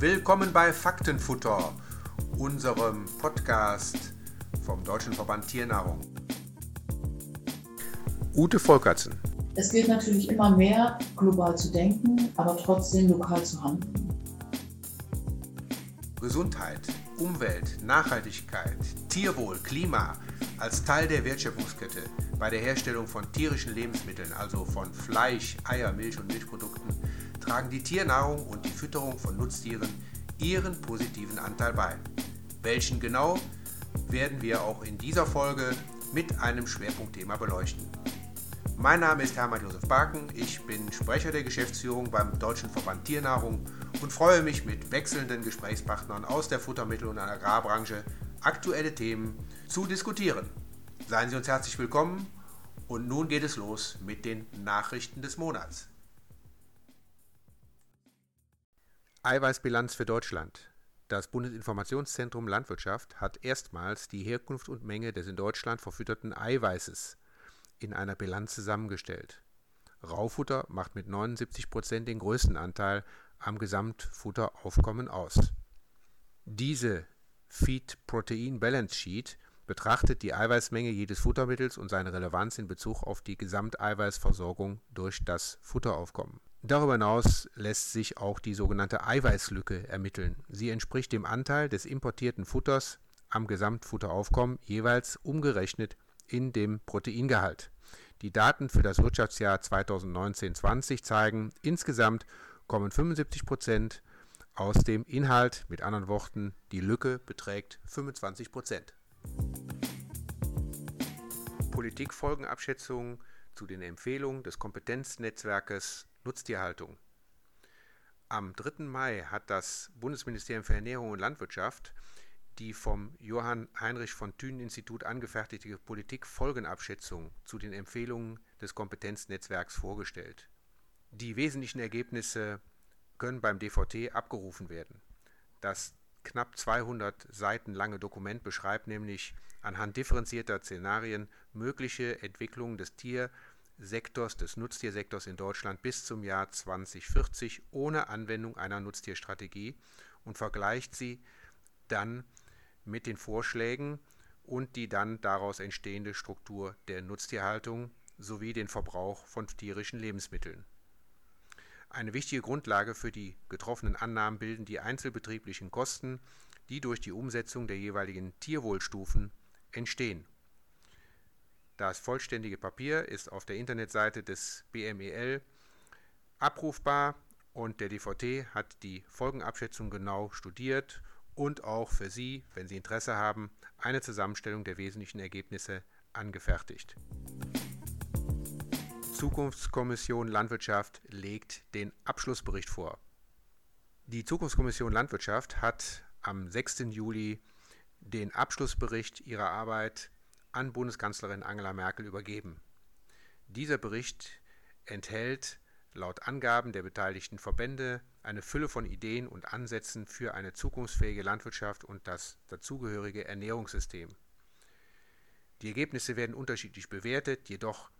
Willkommen bei Faktenfutter, unserem Podcast vom Deutschen Verband Tiernahrung. Ute Volkertsen. Es gilt natürlich immer mehr, global zu denken, aber trotzdem lokal zu handeln. Gesundheit, Umwelt, Nachhaltigkeit, Tierwohl, Klima als Teil der Wertschöpfungskette bei der Herstellung von tierischen Lebensmitteln, also von Fleisch, Eier, Milch und Milchprodukten, tragen die Tiernahrung und die Fütterung von Nutztieren ihren positiven Anteil bei. Welchen genau, werden wir auch in dieser Folge mit einem Schwerpunktthema beleuchten. Mein Name ist Hermann Josef Barken, ich bin Sprecher der Geschäftsführung beim Deutschen Verband Tiernahrung und freue mich mit wechselnden Gesprächspartnern aus der Futtermittel- und Agrarbranche aktuelle Themen zu diskutieren. Seien Sie uns herzlich willkommen und nun geht es los mit den Nachrichten des Monats. Eiweißbilanz für Deutschland. Das Bundesinformationszentrum Landwirtschaft hat erstmals die Herkunft und Menge des in Deutschland verfütterten Eiweißes in einer Bilanz zusammengestellt. Raufutter macht mit 79 Prozent den größten Anteil am Gesamtfutteraufkommen aus. Diese Feed Protein Balance Sheet betrachtet die Eiweißmenge jedes Futtermittels und seine Relevanz in Bezug auf die Gesamteiweißversorgung durch das Futteraufkommen. Darüber hinaus lässt sich auch die sogenannte Eiweißlücke ermitteln. Sie entspricht dem Anteil des importierten Futters am Gesamtfutteraufkommen jeweils umgerechnet in dem Proteingehalt. Die Daten für das Wirtschaftsjahr 2019-20 zeigen, insgesamt kommen 75 Prozent aus dem Inhalt, mit anderen Worten, die Lücke beträgt 25 Prozent. Politikfolgenabschätzung zu den Empfehlungen des Kompetenznetzwerkes Nutztierhaltung. Am 3. Mai hat das Bundesministerium für Ernährung und Landwirtschaft die vom Johann Heinrich von Thünen Institut angefertigte Politikfolgenabschätzung zu den Empfehlungen des Kompetenznetzwerks vorgestellt. Die wesentlichen Ergebnisse können beim DVT abgerufen werden. Das knapp 200 Seiten lange Dokument beschreibt nämlich anhand differenzierter Szenarien mögliche Entwicklungen des Tiersektors, des Nutztiersektors in Deutschland bis zum Jahr 2040 ohne Anwendung einer Nutztierstrategie und vergleicht sie dann mit den Vorschlägen und die dann daraus entstehende Struktur der Nutztierhaltung sowie den Verbrauch von tierischen Lebensmitteln. Eine wichtige Grundlage für die getroffenen Annahmen bilden die einzelbetrieblichen Kosten, die durch die Umsetzung der jeweiligen Tierwohlstufen entstehen. Das vollständige Papier ist auf der Internetseite des BMEL abrufbar und der DVT hat die Folgenabschätzung genau studiert und auch für Sie, wenn Sie Interesse haben, eine Zusammenstellung der wesentlichen Ergebnisse angefertigt. Zukunftskommission Landwirtschaft legt den Abschlussbericht vor. Die Zukunftskommission Landwirtschaft hat am 6. Juli den Abschlussbericht ihrer Arbeit an Bundeskanzlerin Angela Merkel übergeben. Dieser Bericht enthält laut Angaben der beteiligten Verbände eine Fülle von Ideen und Ansätzen für eine zukunftsfähige Landwirtschaft und das dazugehörige Ernährungssystem. Die Ergebnisse werden unterschiedlich bewertet, jedoch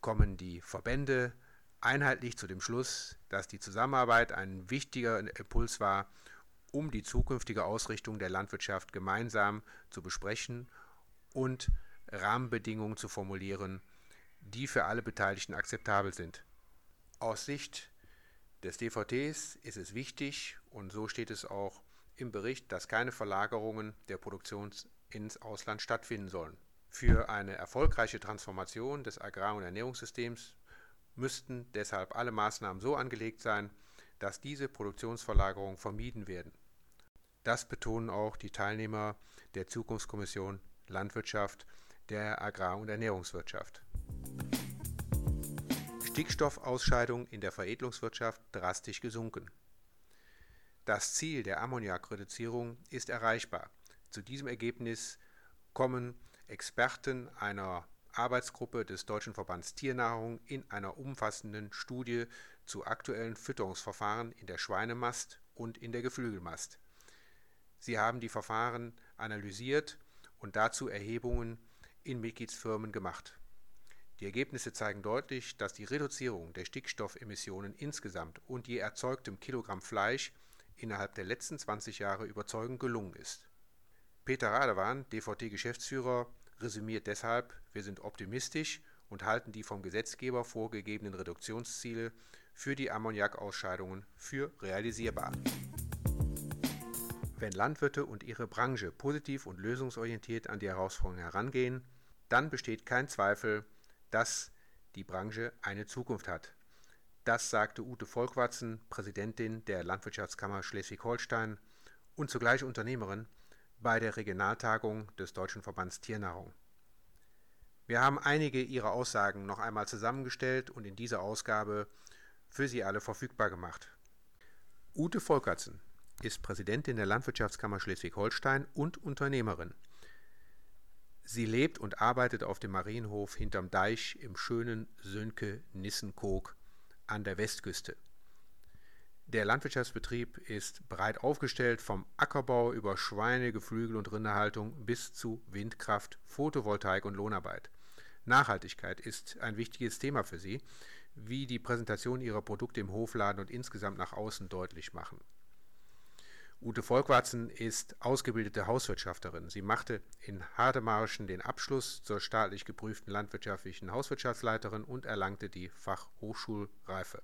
kommen die Verbände einheitlich zu dem Schluss, dass die Zusammenarbeit ein wichtiger Impuls war, um die zukünftige Ausrichtung der Landwirtschaft gemeinsam zu besprechen und Rahmenbedingungen zu formulieren, die für alle Beteiligten akzeptabel sind. Aus Sicht des DVTs ist es wichtig, und so steht es auch im Bericht, dass keine Verlagerungen der Produktion ins Ausland stattfinden sollen. Für eine erfolgreiche Transformation des Agrar- und Ernährungssystems müssten deshalb alle Maßnahmen so angelegt sein, dass diese Produktionsverlagerungen vermieden werden. Das betonen auch die Teilnehmer der Zukunftskommission Landwirtschaft der Agrar- und Ernährungswirtschaft. Stickstoffausscheidung in der Veredelungswirtschaft drastisch gesunken. Das Ziel der Ammoniakreduzierung ist erreichbar. Zu diesem Ergebnis kommen Experten einer Arbeitsgruppe des Deutschen Verbands Tiernahrung in einer umfassenden Studie zu aktuellen Fütterungsverfahren in der Schweinemast und in der Geflügelmast. Sie haben die Verfahren analysiert und dazu Erhebungen in Mitgliedsfirmen gemacht. Die Ergebnisse zeigen deutlich, dass die Reduzierung der Stickstoffemissionen insgesamt und je erzeugtem Kilogramm Fleisch innerhalb der letzten 20 Jahre überzeugend gelungen ist. Peter Radewan, DVT-Geschäftsführer, resümiert deshalb, wir sind optimistisch und halten die vom Gesetzgeber vorgegebenen Reduktionsziele für die Ammoniakausscheidungen für realisierbar. Wenn Landwirte und ihre Branche positiv und lösungsorientiert an die Herausforderungen herangehen, dann besteht kein Zweifel, dass die Branche eine Zukunft hat. Das sagte Ute Volkwatzen, Präsidentin der Landwirtschaftskammer Schleswig-Holstein und zugleich Unternehmerin bei der Regionaltagung des Deutschen Verbands Tiernahrung. Wir haben einige ihrer Aussagen noch einmal zusammengestellt und in dieser Ausgabe für Sie alle verfügbar gemacht. Ute Volkertsen ist Präsidentin der Landwirtschaftskammer Schleswig-Holstein und Unternehmerin. Sie lebt und arbeitet auf dem Marienhof hinterm Deich im schönen Sönke-Nissenkog an der Westküste. Der Landwirtschaftsbetrieb ist breit aufgestellt, vom Ackerbau über Schweine, Geflügel und Rinderhaltung bis zu Windkraft, Photovoltaik und Lohnarbeit. Nachhaltigkeit ist ein wichtiges Thema für Sie, wie die Präsentation Ihrer Produkte im Hofladen und insgesamt nach außen deutlich machen. Ute Volkwarzen ist ausgebildete Hauswirtschafterin. Sie machte in Hardemarschen den Abschluss zur staatlich geprüften landwirtschaftlichen Hauswirtschaftsleiterin und erlangte die Fachhochschulreife.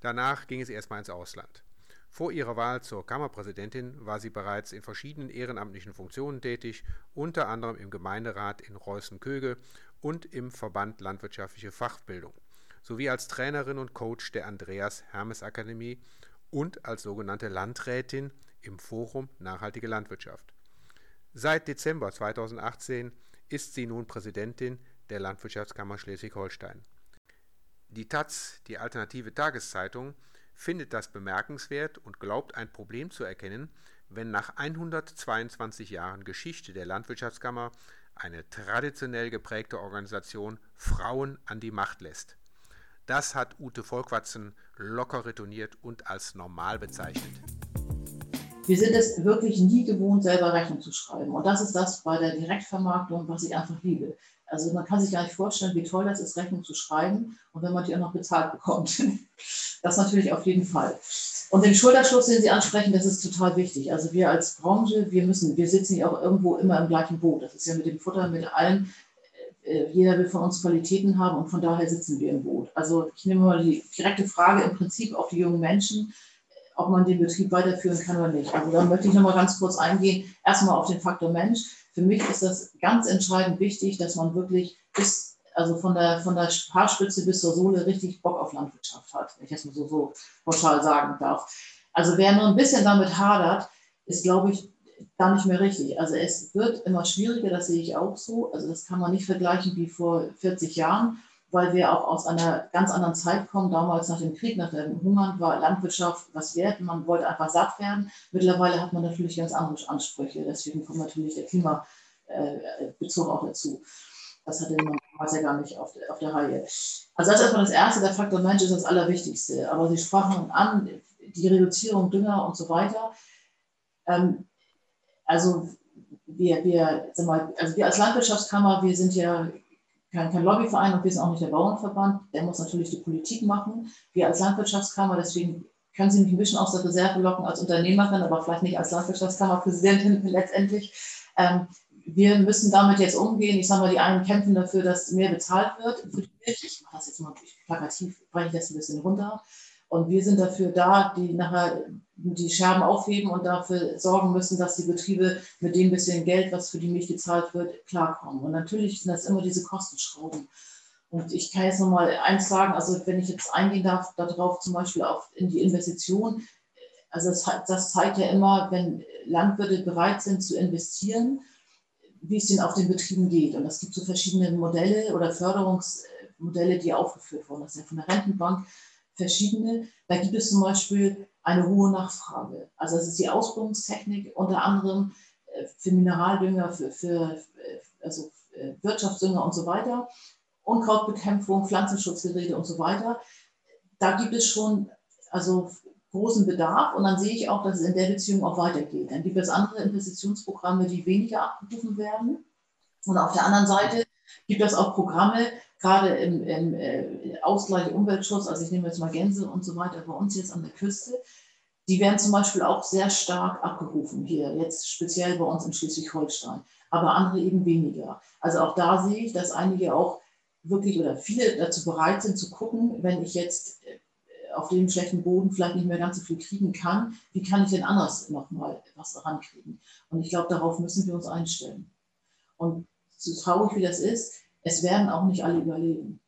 Danach ging es erstmal ins Ausland. Vor ihrer Wahl zur Kammerpräsidentin war sie bereits in verschiedenen ehrenamtlichen Funktionen tätig, unter anderem im Gemeinderat in Reußen-Köge und im Verband Landwirtschaftliche Fachbildung, sowie als Trainerin und Coach der Andreas Hermes Akademie und als sogenannte Landrätin im Forum Nachhaltige Landwirtschaft. Seit Dezember 2018 ist sie nun Präsidentin der Landwirtschaftskammer Schleswig-Holstein. Die Taz, die alternative Tageszeitung, findet das bemerkenswert und glaubt ein Problem zu erkennen, wenn nach 122 Jahren Geschichte der Landwirtschaftskammer eine traditionell geprägte Organisation Frauen an die Macht lässt. Das hat Ute Volkwatzen locker retourniert und als normal bezeichnet. Wir sind es wirklich nie gewohnt, selber Rechnung zu schreiben. Und das ist das bei der Direktvermarktung, was ich einfach liebe. Also man kann sich gar nicht vorstellen, wie toll das ist, Rechnung zu schreiben und wenn man die auch noch bezahlt bekommt. Das natürlich auf jeden Fall. Und den Schulterschluss, den Sie ansprechen, das ist total wichtig. Also wir als Branche, wir müssen, wir sitzen ja auch irgendwo immer im gleichen Boot. Das ist ja mit dem Futter, mit allem. Äh, jeder will von uns Qualitäten haben und von daher sitzen wir im Boot. Also ich nehme mal die direkte Frage im Prinzip auf die jungen Menschen, ob man den Betrieb weiterführen kann oder nicht. Also da möchte ich nochmal ganz kurz eingehen. Erstmal auf den Faktor Mensch. Für mich ist das ganz entscheidend wichtig, dass man wirklich bis, also von der, von der Haarspitze bis zur Sohle richtig Bock auf Landwirtschaft hat, wenn ich das mal so, so pauschal sagen darf. Also wer nur ein bisschen damit hadert, ist, glaube ich, gar nicht mehr richtig. Also es wird immer schwieriger, das sehe ich auch so. Also das kann man nicht vergleichen wie vor 40 Jahren weil wir auch aus einer ganz anderen Zeit kommen. Damals nach dem Krieg, nach dem Hungern war Landwirtschaft was wert. Man wollte einfach satt werden. Mittlerweile hat man natürlich ganz andere Ansprüche. Deswegen kommt natürlich der Klimabezug auch dazu. Das hatte man damals ja gar nicht auf der, auf der Reihe. Also das ist erstmal das Erste, der Faktor Mensch ist das Allerwichtigste. Aber Sie sprachen an, die Reduzierung Dünger und so weiter. Ähm, also wir, wir, mal, also wir als Landwirtschaftskammer, wir sind ja kein, kein Lobbyverein und wir sind auch nicht der Bauernverband. Der muss natürlich die Politik machen. Wir als Landwirtschaftskammer, deswegen können Sie mich ein bisschen aus der Reserve locken als Unternehmerin, aber vielleicht nicht als Landwirtschaftskammerpräsidentin letztendlich. Ähm, wir müssen damit jetzt umgehen. Ich sage mal, die einen kämpfen dafür, dass mehr bezahlt wird für die Milch. Ich mache das jetzt mal plakativ, breche ich das ein bisschen runter. Und wir sind dafür da, die nachher die Scherben aufheben und dafür sorgen müssen, dass die Betriebe mit dem bisschen Geld, was für die Milch gezahlt wird, klarkommen. Und natürlich sind das immer diese Kostenschrauben. Und ich kann jetzt nochmal eins sagen, also wenn ich jetzt eingehen darf, darauf zum Beispiel auch in die Investition, also das, das zeigt ja immer, wenn Landwirte bereit sind zu investieren, wie es denen auf den Betrieben geht. Und es gibt so verschiedene Modelle oder Förderungsmodelle, die aufgeführt wurden. Das ist ja von der Rentenbank verschiedene. Da gibt es zum Beispiel eine hohe Nachfrage. Also es ist die Ausbildungstechnik unter anderem äh, für Mineraldünger, für, für äh, also äh, Wirtschaftsdünger und so weiter, Unkrautbekämpfung, Pflanzenschutzgeräte und so weiter. Da gibt es schon also großen Bedarf und dann sehe ich auch, dass es in der Beziehung auch weitergeht. Dann gibt es andere Investitionsprogramme, die weniger abgerufen werden. Und auf der anderen Seite gibt es auch Programme, gerade im, im äh, Ausgleich Umweltschutz, also ich nehme jetzt mal Gänse und so weiter bei uns jetzt an der Küste, Die werden zum Beispiel auch sehr stark abgerufen hier, jetzt speziell bei uns in Schleswig-Holstein, aber andere eben weniger. Also auch da sehe ich, dass einige auch wirklich oder viele dazu bereit sind zu gucken, wenn ich jetzt äh, auf dem schlechten Boden vielleicht nicht mehr ganz so viel kriegen kann, wie kann ich denn anders nochmal was rankriegen? Und ich glaube, darauf müssen wir uns einstellen. Und so traurig wie das ist, es werden auch nicht alle überleben.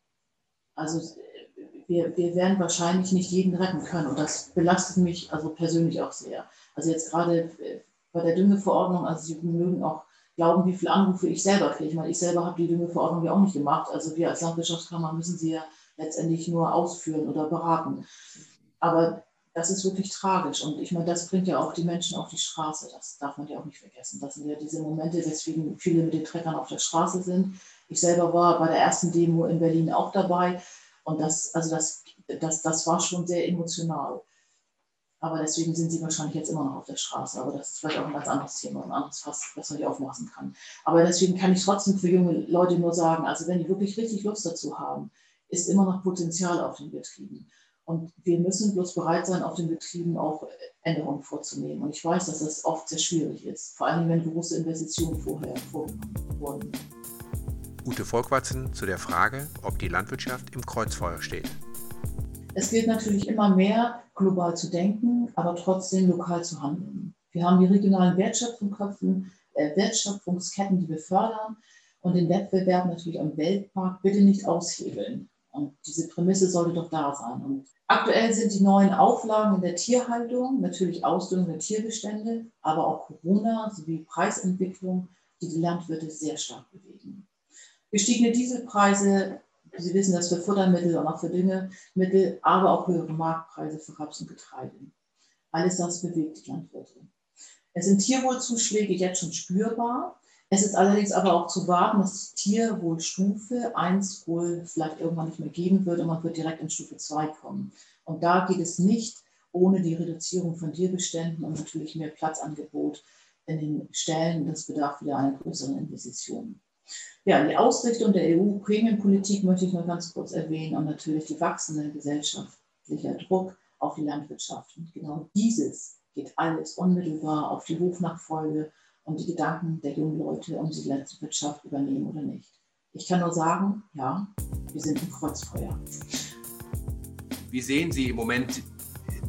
Also wir, wir werden wahrscheinlich nicht jeden retten können. Und das belastet mich also persönlich auch sehr. Also jetzt gerade äh, bei der Düngeverordnung, also Sie mögen auch glauben, wie viele Anrufe ich selber kriege. Ich meine, ich selber habe die Düngeverordnung ja auch nicht gemacht. Also wir als Landwirtschaftskammer müssen sie ja letztendlich nur ausführen oder beraten. Aber das ist wirklich tragisch. Und ich meine, das bringt ja auch die Menschen auf die Straße. Das darf man ja auch nicht vergessen. Das sind ja diese Momente, weswegen viele mit den Treckern auf der Straße sind. Ich selber war bei der ersten Demo in Berlin auch dabei. Und das, also das, das, das war schon sehr emotional. Aber deswegen sind sie wahrscheinlich jetzt immer noch auf der Straße. Aber das ist vielleicht auch ein ganz anderes Thema, ein anderes Fass, das man nicht aufmachen kann. Aber deswegen kann ich trotzdem für junge Leute nur sagen, also wenn die wirklich richtig Lust dazu haben, ist immer noch Potenzial auf den Betrieben. Und wir müssen bloß bereit sein, auf den Betrieben auch Änderungen vorzunehmen. Und ich weiß, dass das oft sehr schwierig ist, vor allem wenn große Investitionen vorher vorgenommen wurden. Ute Volkwatzen zu der Frage, ob die Landwirtschaft im Kreuzfeuer steht. Es gilt natürlich immer mehr, global zu denken, aber trotzdem lokal zu handeln. Wir haben die regionalen Wertschöpfungsköpfen, äh, Wertschöpfungsketten, die wir fördern und den Wettbewerb natürlich am Weltmarkt bitte nicht aushebeln. Und diese Prämisse sollte doch da sein. Und aktuell sind die neuen Auflagen in der Tierhaltung, natürlich Ausdünnung der Tierbestände, aber auch Corona sowie Preisentwicklung, die die Landwirte sehr stark bewegen. Gestiegene Dieselpreise, Sie wissen das für Futtermittel und auch für Düngemittel, aber auch höhere Marktpreise für Raps und Getreide. Alles das bewegt die Landwirte. Es sind Tierwohlzuschläge jetzt schon spürbar. Es ist allerdings aber auch zu warten, dass die Tierwohlstufe 1 wohl vielleicht irgendwann nicht mehr geben wird und man wird direkt in Stufe 2 kommen. Und da geht es nicht ohne die Reduzierung von Tierbeständen und natürlich mehr Platzangebot in den Ställen. Das bedarf wieder einer größeren Investition. Ja, die Ausrichtung der EU-Prämienpolitik möchte ich noch ganz kurz erwähnen und natürlich die wachsende gesellschaftliche Druck auf die Landwirtschaft. Und genau dieses geht alles unmittelbar auf die Hofnachfolge und die Gedanken der jungen Leute, um sie die Landwirtschaft übernehmen oder nicht. Ich kann nur sagen, ja, wir sind im Kreuzfeuer. Wie sehen Sie im Moment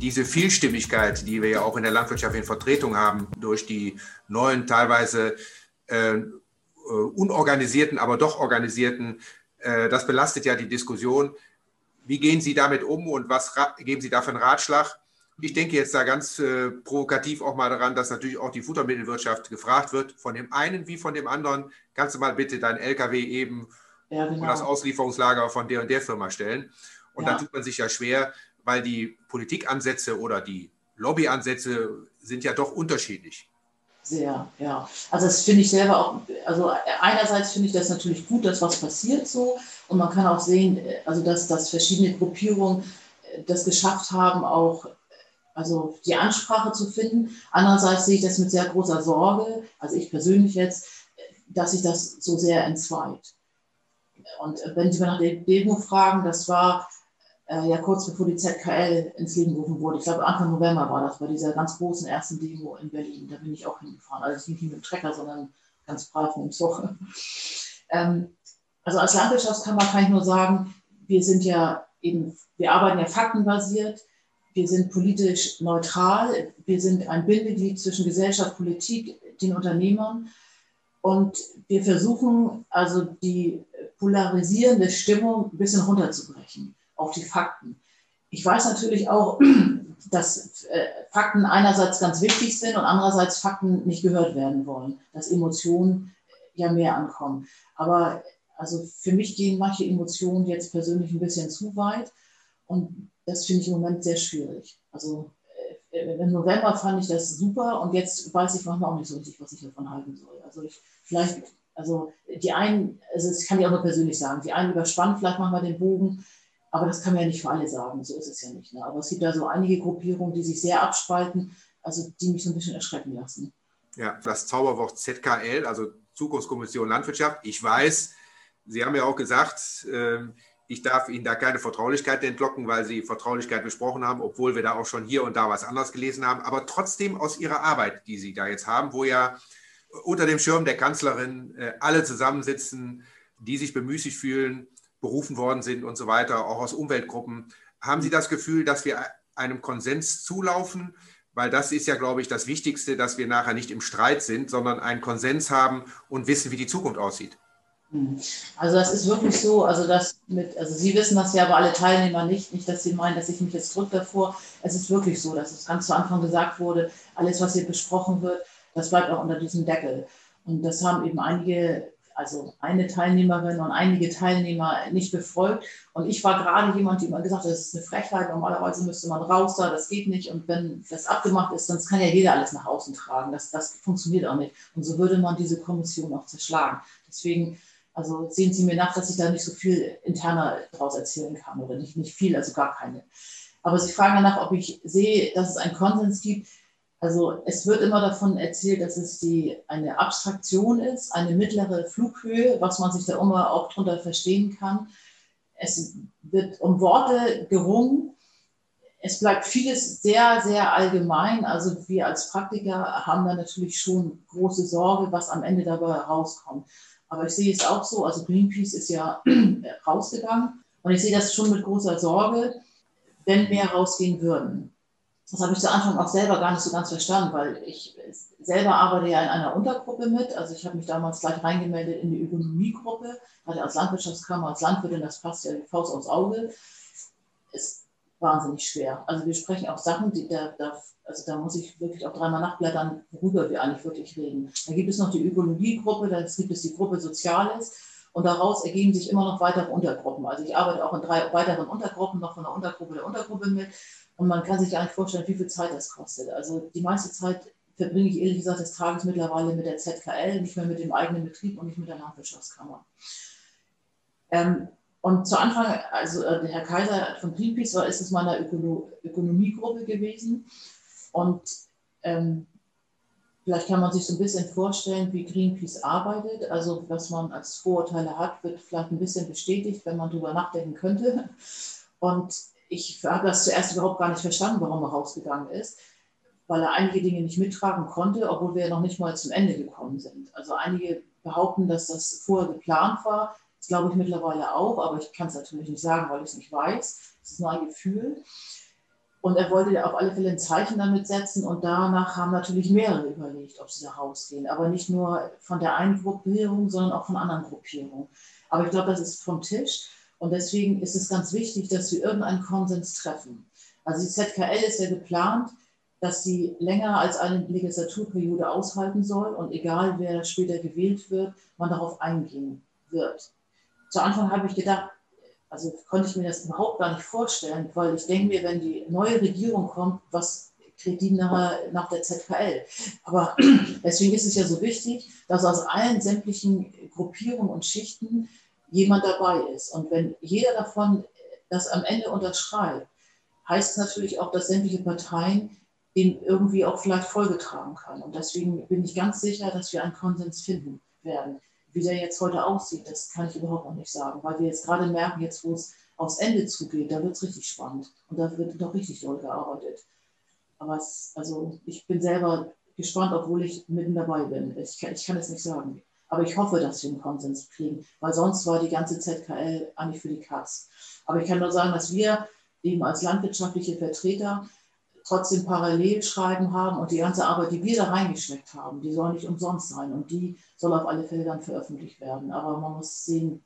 diese Vielstimmigkeit, die wir ja auch in der Landwirtschaft in Vertretung haben, durch die neuen, teilweise äh, unorganisierten, aber doch organisierten, äh, das belastet ja die Diskussion. Wie gehen Sie damit um und was geben Sie da für einen Ratschlag? Ich denke jetzt da ganz äh, provokativ auch mal daran, dass natürlich auch die Futtermittelwirtschaft gefragt wird, von dem einen wie von dem anderen, kannst du mal bitte dein LKW eben ja, genau. und das Auslieferungslager von der und der Firma stellen. Und ja. da tut man sich ja schwer, weil die Politikansätze oder die Lobbyansätze sind ja doch unterschiedlich. Sehr, ja. Also das finde ich selber auch, also einerseits finde ich das natürlich gut, dass was passiert so und man kann auch sehen, also dass, dass verschiedene Gruppierungen äh, das geschafft haben, auch also die Ansprache zu finden. Andererseits sehe ich das mit sehr großer Sorge, also ich persönlich jetzt, dass sich das so sehr entzweit. Und wenn Sie mal nach der Demo fragen, das war äh, ja kurz bevor die ZKL ins Leben gerufen wurde. Ich glaube, Anfang November war das, bei dieser ganz großen ersten Demo in Berlin. Da bin ich auch hingefahren. Also nicht mit dem Trecker, sondern ganz brav mit dem Zug. Ähm, also als Landwirtschaftskammer kann ich nur sagen, wir sind ja eben, wir arbeiten ja faktenbasiert, wir sind politisch neutral, wir sind ein Bindeglied zwischen Gesellschaft, Politik, den Unternehmern und wir versuchen also die polarisierende Stimmung ein bisschen runterzubrechen auf die Fakten. Ich weiß natürlich auch, dass äh, Fakten einerseits ganz wichtig sind und andererseits Fakten nicht gehört werden wollen, dass Emotionen ja mehr ankommen. Aber also für mich gehen manche Emotionen jetzt persönlich ein bisschen zu weit und das finde ich im Moment sehr schwierig. Also äh, im November fand ich das super und jetzt weiß ich manchmal auch nicht so richtig, was ich davon halten soll. Also ich vielleicht, also die einen, also das kann ich auch nur persönlich sagen, die einen überspannen vielleicht manchmal den Bogen, aber das kann man ja nicht für alle sagen, so ist es ja nicht. Ne? Aber es gibt da so einige Gruppierungen, die sich sehr abspalten, also die mich so ein bisschen erschrecken lassen. Ja, das Zauberwort ZKL, also Zukunftskommission Landwirtschaft. Ich weiß, Sie haben ja auch gesagt, äh, ich darf Ihnen da keine Vertraulichkeit entlocken, weil Sie Vertraulichkeit besprochen haben, obwohl wir da auch schon hier und da was anderes gelesen haben. Aber trotzdem aus Ihrer Arbeit, die Sie da jetzt haben, wo ja unter dem Schirm der Kanzlerin äh, alle zusammensitzen, die sich bemüßigt fühlen, berufen worden sind und so weiter, auch aus Umweltgruppen. Haben Sie das Gefühl, dass wir einem Konsens zulaufen? Weil das ist ja, glaube ich, das Wichtigste, dass wir nachher nicht im Streit sind, sondern einen Konsens haben und wissen, wie die Zukunft aussieht. Hm. Also das ist wirklich so, also das mit, also Sie wissen das ja, aber alle Teilnehmer nicht, nicht, dass Sie meinen, dass ich mich jetzt drücke davor. Es ist wirklich so, dass es ganz zu Anfang gesagt wurde, alles, was hier besprochen wird, das bleibt auch unter diesem Deckel. Und das haben eben einige, also eine Teilnehmerin und einige Teilnehmer nicht befolgt. Und ich war gerade jemand, die immer gesagt hat, das ist eine Frechheit, normalerweise müsste man raus da, das geht nicht. Und wenn das abgemacht ist, dann kann ja jeder alles nach außen tragen. Das, das funktioniert auch nicht. Und so würde man diese Kommission auch zerschlagen. Deswegen also sehen Sie mir nach, dass ich da nicht so viel interner daraus erzählen kann oder nicht, nicht viel, also gar keine. Aber Sie fragen danach, ob ich sehe, dass es einen Konsens gibt. Also es wird immer davon erzählt, dass es die, eine Abstraktion ist, eine mittlere Flughöhe, was man sich da immer auch drunter verstehen kann. Es wird um Worte gerungen. Es bleibt vieles sehr, sehr allgemein. Also wir als Praktiker haben da natürlich schon große Sorge, was am Ende dabei rauskommt. Aber ich sehe es auch so, also Greenpeace ist ja rausgegangen und ich sehe das schon mit großer Sorge, wenn mehr rausgehen würden. Das habe ich zu Anfang auch selber gar nicht so ganz verstanden, weil ich selber arbeite ja in einer Untergruppe mit. Also ich habe mich damals gleich reingemeldet in die Ökonomiegruppe, hatte als Landwirtschaftskammer, als Landwirtin, das passt ja die Faust aufs Auge. Ist wahnsinnig schwer. Also wir sprechen auch Sachen, die da, da also da muss ich wirklich auch dreimal nachblättern, worüber wir eigentlich wirklich reden. Da gibt es noch die Ökologiegruppe, da gibt es die Gruppe Soziales und daraus ergeben sich immer noch weitere Untergruppen. Also ich arbeite auch in drei weiteren Untergruppen, noch von der Untergruppe der Untergruppe mit und man kann sich gar nicht vorstellen, wie viel Zeit das kostet. Also die meiste Zeit verbringe ich ehrlich gesagt des Tages mittlerweile mit der ZKL, nicht mehr mit dem eigenen Betrieb und nicht mit der Landwirtschaftskammer. Ähm, und zu Anfang, also äh, der Herr Kaiser von Greenpeace war, ist es meiner Ökono Ökonomiegruppe gewesen. Und ähm, vielleicht kann man sich so ein bisschen vorstellen, wie Greenpeace arbeitet. Also was man als Vorurteile hat, wird vielleicht ein bisschen bestätigt, wenn man darüber nachdenken könnte. Und ich habe das zuerst überhaupt gar nicht verstanden, warum er rausgegangen ist, weil er einige Dinge nicht mittragen konnte, obwohl wir ja noch nicht mal zum Ende gekommen sind. Also einige behaupten, dass das vorher geplant war. Das glaube ich mittlerweile auch, aber ich kann es natürlich nicht sagen, weil ich es nicht weiß. Es ist nur ein Gefühl. Und er wollte auf alle Fälle ein Zeichen damit setzen und danach haben natürlich mehrere überlegt, ob sie da rausgehen. Aber nicht nur von der einen Gruppierung, sondern auch von anderen Gruppierungen. Aber ich glaube, das ist vom Tisch und deswegen ist es ganz wichtig, dass wir irgendeinen Konsens treffen. Also die ZKL ist ja geplant, dass sie länger als eine Legislaturperiode aushalten soll und egal wer später gewählt wird, man darauf eingehen wird. Zu Anfang habe ich gedacht, also konnte ich mir das überhaupt gar nicht vorstellen, weil ich denke mir, wenn die neue Regierung kommt, was kriegt die nach, nach der ZKL? Aber deswegen ist es ja so wichtig, dass aus allen sämtlichen Gruppierungen und Schichten jemand dabei ist. Und wenn jeder davon das am Ende unterschreibt, heißt es natürlich auch, dass sämtliche Parteien dem irgendwie auch vielleicht Folge tragen können. Und deswegen bin ich ganz sicher, dass wir einen Konsens finden werden. Wie der jetzt heute aussieht, das kann ich überhaupt noch nicht sagen, weil wir jetzt gerade merken, jetzt wo es aufs Ende zugeht, da wird es richtig spannend und da wird doch richtig doll gearbeitet. Aber es, also ich bin selber gespannt, obwohl ich mitten dabei bin. Ich, ich kann es nicht sagen. Aber ich hoffe, dass wir einen Konsens kriegen, weil sonst war die ganze ZKL eigentlich für die Katz. Aber ich kann nur sagen, dass wir eben als landwirtschaftliche Vertreter trotzdem Parallelschreiben haben und die ganze Arbeit, die wir da reingesteckt haben, die soll nicht umsonst sein und die soll auf alle dann veröffentlicht werden. Aber man muss sehen,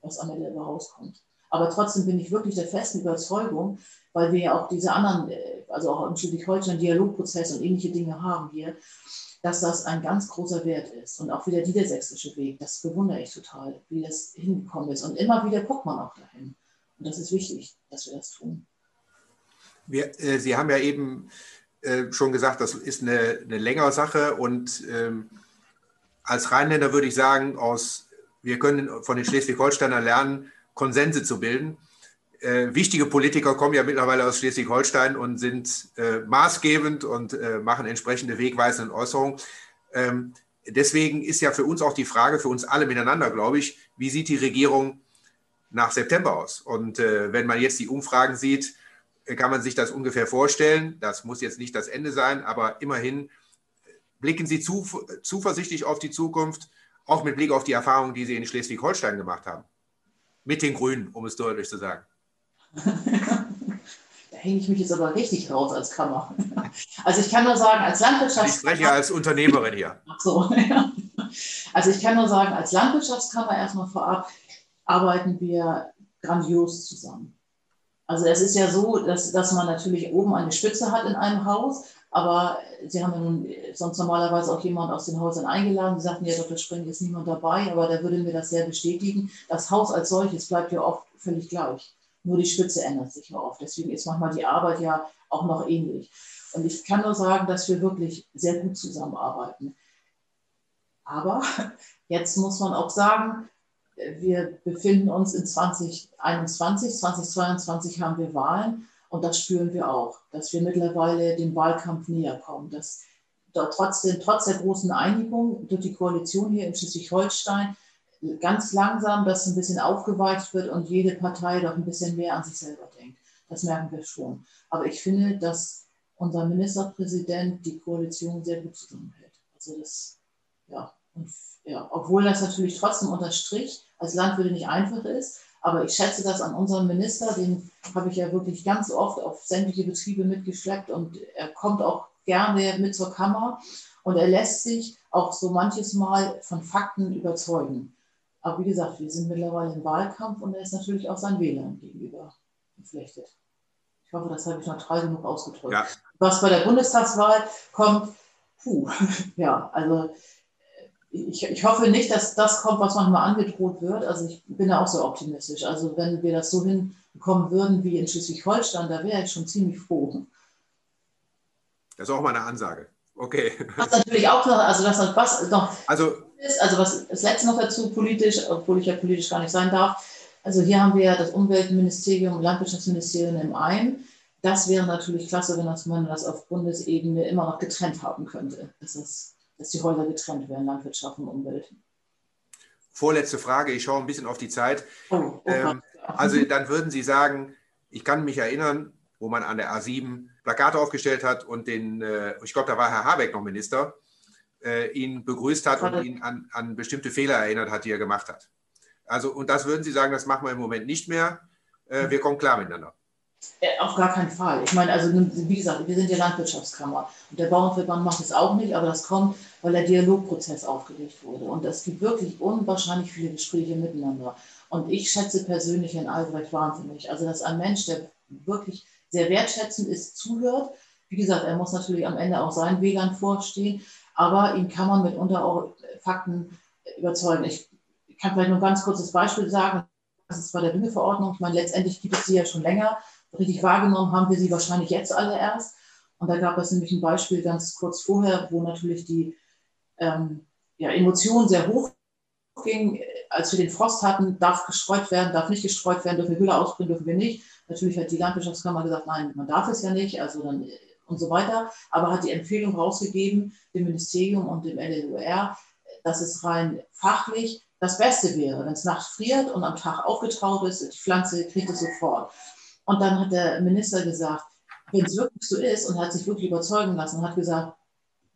was am Ende rauskommt. Aber trotzdem bin ich wirklich der festen Überzeugung, weil wir ja auch diese anderen, äh, also auch im Schleswig-Holstein Dialogprozess und ähnliche Dinge haben hier, dass das ein ganz großer Wert ist. Und auch wie der niedersächsische Weg, das bewundere ich total, wie das hingekommen ist. Und immer wieder guckt man auch dahin. Und das ist wichtig, dass wir das tun. Wir, äh, Sie haben ja eben äh, schon gesagt, das ist eine, eine längere Sache und ähm, als Rheinländer würde ich sagen, aus, wir können von den Schleswig-Holsteinern lernen, Konsense zu bilden. Äh, wichtige Politiker kommen ja mittlerweile aus Schleswig-Holstein und sind äh, maßgebend und äh, machen entsprechende wegweisende Äußerungen. Ähm, deswegen ist ja für uns auch die Frage, für uns alle miteinander, glaube ich, wie sieht die Regierung nach September aus. Und äh, wenn man jetzt die Umfragen sieht, kann man sich das ungefähr vorstellen. Das muss jetzt nicht das Ende sein, aber immerhin blicken Sie zu, zuversichtlich auf die Zukunft, auch mit Blick auf die Erfahrungen, die Sie in Schleswig-Holstein gemacht haben. Mit den Grünen, um es deutlich zu sagen. da hänge ich mich jetzt aber richtig raus als Kammer. Also ich kann nur sagen, als Landwirtschaftskammer. Ich spreche als Unternehmerin hier. Ach so, ja. Also ich kann nur sagen, als Landwirtschaftskammer erstmal vorab arbeiten wir grandios zusammen. Also es ist ja so, dass, dass man natürlich oben eine Spitze hat in einem Haus, aber Sie haben ja nun sonst normalerweise auch jemand aus den Häusern eingeladen. Sie sagten ja, Dr. Spring ist niemand dabei, aber da würde mir das sehr bestätigen. Das Haus als solches bleibt ja oft völlig gleich. Nur die Spitze ändert sich ja oft. Deswegen ist manchmal die Arbeit ja auch noch ähnlich. Und ich kann nur sagen, dass wir wirklich sehr gut zusammenarbeiten. Aber jetzt muss man auch sagen, wir befinden uns in 2021, 2022 haben wir Wahlen und das spüren wir auch, dass wir mittlerweile dem Wahlkampf näher kommen, dass trotzdem, trotz der großen Einigung durch die Koalition hier in Schleswig-Holstein ganz langsam das ein bisschen aufgeweicht wird und jede Partei doch ein bisschen mehr an sich selber denkt. Das merken wir schon. Aber ich finde, dass unser Ministerpräsident die Koalition sehr gut zusammenhält. Also das, ja, und ja, obwohl das natürlich trotzdem unter Strich als Landwirte nicht einfach ist. Aber ich schätze das an unserem Minister, den habe ich ja wirklich ganz oft auf sämtliche Betriebe mitgeschleppt und er kommt auch gerne mit zur Kammer und er lässt sich auch so manches Mal von Fakten überzeugen. Aber wie gesagt, wir sind mittlerweile im Wahlkampf und er ist natürlich auch seinen Wählern gegenüber geflechtet. Ich hoffe, das habe ich neutral genug ausgedrückt. Ja. Was bei der Bundestagswahl kommt, puh, ja, also ich, ich hoffe nicht, dass das kommt, was manchmal angedroht wird. Also ich bin da auch so optimistisch. Also wenn wir das so hinbekommen würden wie in Schleswig-Holstein, da wäre ich schon ziemlich froh. Das ist auch mal eine Ansage. Okay. Was natürlich auch noch, also das was noch also, ist, also was das letzte noch dazu politisch, obwohl ich ja politisch gar nicht sein darf. Also hier haben wir ja das Umweltministerium, Landwirtschaftsministerium im einen. Das wäre natürlich klasse, wenn das, man das auf Bundesebene immer noch getrennt haben könnte. Das ist dass die Häuser getrennt werden, Landwirtschaft und Umwelt. Vorletzte Frage, ich schaue ein bisschen auf die Zeit. Oh, oh ähm, also dann würden Sie sagen, ich kann mich erinnern, wo man an der A7 Plakate aufgestellt hat und den, äh, ich glaube, da war Herr Habeck noch Minister, äh, ihn begrüßt hat und ihn an, an bestimmte Fehler erinnert hat, die er gemacht hat. Also, und das würden Sie sagen, das machen wir im Moment nicht mehr. Äh, wir kommen klar miteinander. Äh, auf gar keinen Fall. Ich meine, also wie gesagt, wir sind die Landwirtschaftskammer und der Bauernverband macht es auch nicht, aber das kommt, weil der Dialogprozess aufgelegt wurde. Und es gibt wirklich unwahrscheinlich viele Gespräche miteinander. Und ich schätze persönlich Herrn Albrecht wahnsinnig. Also, dass ein Mensch, der wirklich sehr wertschätzend ist, zuhört. Wie gesagt, er muss natürlich am Ende auch seinen Wegern vorstehen, aber ihn kann man mitunter auch Fakten überzeugen. Ich kann vielleicht nur ein ganz kurzes Beispiel sagen. Das ist bei der Düngeverordnung. Ich meine, letztendlich gibt es sie ja schon länger richtig wahrgenommen haben wir sie wahrscheinlich jetzt alle erst. Und da gab es nämlich ein Beispiel ganz kurz vorher, wo natürlich die ähm, ja, Emotionen sehr hoch gingen. Als wir den Frost hatten, darf gestreut werden, darf nicht gestreut werden, dürfen wir Gülle ausbringen, dürfen wir nicht. Natürlich hat die Landwirtschaftskammer gesagt, nein, man darf es ja nicht, also dann und so weiter. Aber hat die Empfehlung rausgegeben, dem Ministerium und dem LLUR, dass es rein fachlich das Beste wäre, wenn es nachts friert und am Tag aufgetaut ist, die Pflanze kriegt es sofort. Und dann hat der Minister gesagt, wenn es wirklich so ist und hat sich wirklich überzeugen lassen und hat gesagt,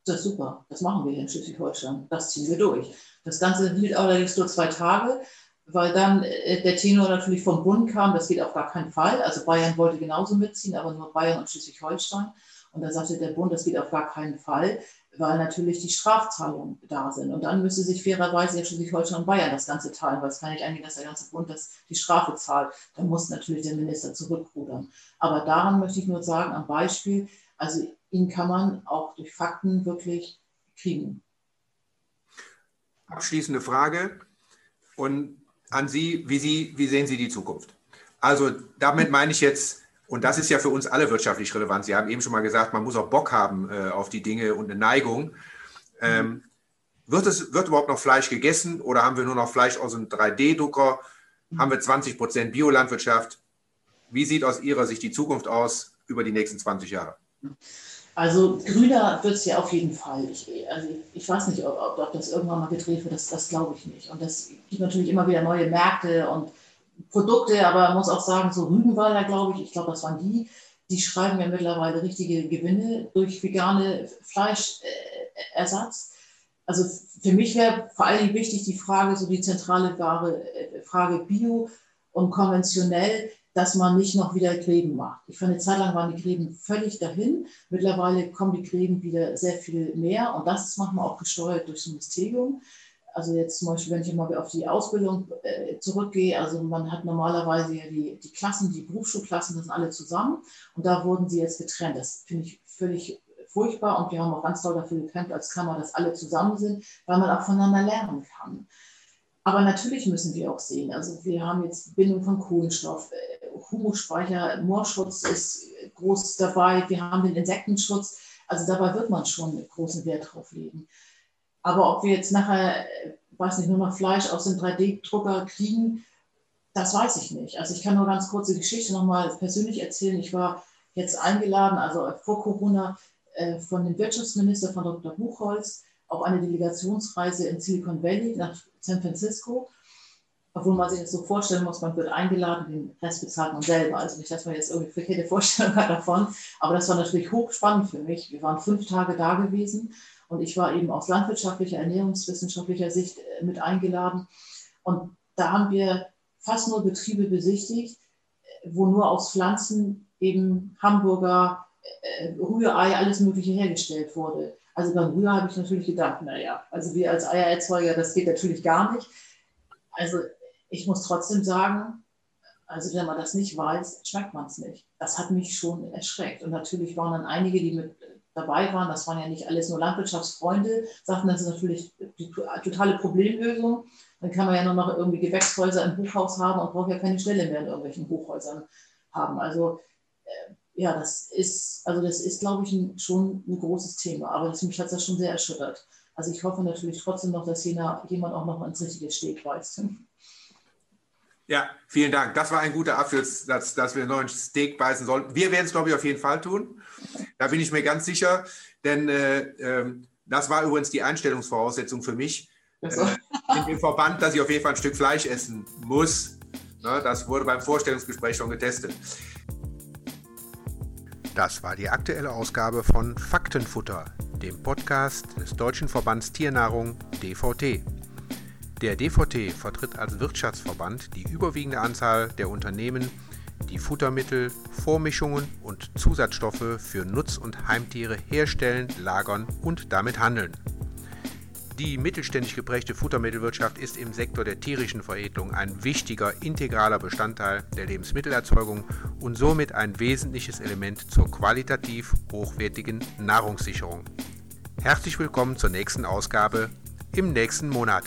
das ist super, das machen wir hier in Schleswig-Holstein, das ziehen wir durch. Das Ganze hielt allerdings nur zwei Tage, weil dann äh, der Tenor natürlich vom Bund kam, das geht auf gar keinen Fall. Also Bayern wollte genauso mitziehen, aber nur Bayern und Schleswig-Holstein. Und da sagte der Bund, das geht auf gar keinen Fall weil natürlich die Strafzahlungen da sind. Und dann müsste sich fairerweise ja Schleswig-Holstein und Bayern das Ganze teilen, weil es kann nicht angehen, dass der ganze Bund das, die Strafe zahlt. Dann muss natürlich der Minister zurückrudern. Aber daran möchte ich nur sagen, am Beispiel, also ihn kann man auch durch Fakten wirklich kriegen. Abschließende Frage und an Sie, wie, Sie, wie sehen Sie die Zukunft? Also damit meine ich jetzt und das ist ja für uns alle wirtschaftlich relevant. Sie haben eben schon mal gesagt, man muss auch Bock haben äh, auf die Dinge und eine Neigung. Ähm, wird, es, wird überhaupt noch Fleisch gegessen oder haben wir nur noch Fleisch aus einem 3D-Drucker? Haben wir 20 Prozent Biolandwirtschaft? Wie sieht aus Ihrer Sicht die Zukunft aus über die nächsten 20 Jahre? Also grüner wird es ja auf jeden Fall. Ich, also ich weiß nicht, ob, ob, das irgendwann mal gedreht wird, das, das glaube ich nicht. Und das gibt natürlich immer wieder neue Märkte und Produkte, aber man muss auch sagen, so Rügenwalder, glaube ich, ich glaube, das waren die, die schreiben ja mittlerweile richtige Gewinne durch vegane Fleischersatz. Also für mich wäre vor allem wichtig die Frage, so die zentrale Frage Bio und konventionell, dass man nicht noch wieder Gräben macht. Ich fand, eine Zeit lang waren die Gräben völlig dahin. Mittlerweile kommen die Gräben wieder sehr viel mehr und das ist manchmal auch gesteuert durch so ein Mysterium. Also jetzt zum Beispiel, wenn ich mal auf die Ausbildung äh, zurückgehe, also man hat normalerweise ja die, die Klassen, die Berufsschulklassen, das sind alle zusammen und da wurden sie jetzt getrennt. Das finde ich völlig furchtbar und wir haben auch ganz toll dafür gekämpft als Kammer, dass alle zusammen sind, weil man auch voneinander lernen kann. Aber natürlich müssen wir auch sehen, also wir haben jetzt Bindung von Kohlenstoff, äh, Humusspeicher, Moorschutz ist groß dabei, wir haben den Insektenschutz, also dabei wird man schon großen Wert drauf legen. Aber ob wir jetzt nachher, äh, weiß nicht, nur noch Fleisch aus dem 3D-Drucker kriegen, das weiß ich nicht. Also ich kann nur ganz kurze Geschichte nochmal persönlich erzählen. Ich war jetzt eingeladen, also vor Corona, äh, von dem Wirtschaftsminister von Dr. Buchholz auf eine Delegationsreise in Silicon Valley nach San Francisco. Obwohl man sich das so vorstellen muss, man wird eingeladen, den Rest bezahlt man selber. Also nicht, dass man jetzt irgendwie verkehrte Vorstellung hat davon. Aber das war natürlich hochspannend für mich. Wir waren fünf Tage da gewesen und ich war eben aus landwirtschaftlicher, ernährungswissenschaftlicher Sicht äh, mit eingeladen. Und da haben wir fast nur Betriebe besichtigt, äh, wo nur aus Pflanzen eben Hamburger, äh, Rührei, alles Mögliche hergestellt wurde. Also beim Rührei habe ich natürlich gedacht, naja, also wir als Eiererzeuger, das geht natürlich gar nicht. Also ich muss trotzdem sagen, also wenn man das nicht weiß, schmeckt man es nicht. Das hat mich schon erschreckt. Und natürlich waren dann einige, die mit dabei waren, das waren ja nicht alles nur Landwirtschaftsfreunde, sagten, das ist natürlich die totale Problemlösung. Dann kann man ja nur noch irgendwie Gewächshäuser im Hochhaus haben und braucht ja keine Stelle mehr in irgendwelchen Hochhäusern haben. Also äh, ja, das ist, also das ist, glaube ich, ein, schon ein großes Thema. Aber das, mich hat das schon sehr erschüttert. Also ich hoffe natürlich trotzdem noch, dass jemand auch noch ins richtige Steg weist. Ja, vielen Dank. Das war ein guter Abschluss, dass, dass wir einen neuen Steak beißen sollten. Wir werden es, glaube ich, auf jeden Fall tun. Da bin ich mir ganz sicher. Denn äh, äh, das war übrigens die Einstellungsvoraussetzung für mich also. äh, im Verband, dass ich auf jeden Fall ein Stück Fleisch essen muss. Ne, das wurde beim Vorstellungsgespräch schon getestet. Das war die aktuelle Ausgabe von Faktenfutter, dem Podcast des Deutschen Verbands Tiernahrung DVT. Der DVT vertritt als Wirtschaftsverband die überwiegende Anzahl der Unternehmen, die Futtermittel, Vormischungen und Zusatzstoffe für Nutz- und Heimtiere herstellen, lagern und damit handeln. Die mittelständisch geprägte Futtermittelwirtschaft ist im Sektor der tierischen Veredelung ein wichtiger integraler Bestandteil der Lebensmittelerzeugung und somit ein wesentliches Element zur qualitativ hochwertigen Nahrungssicherung. Herzlich willkommen zur nächsten Ausgabe im nächsten Monat.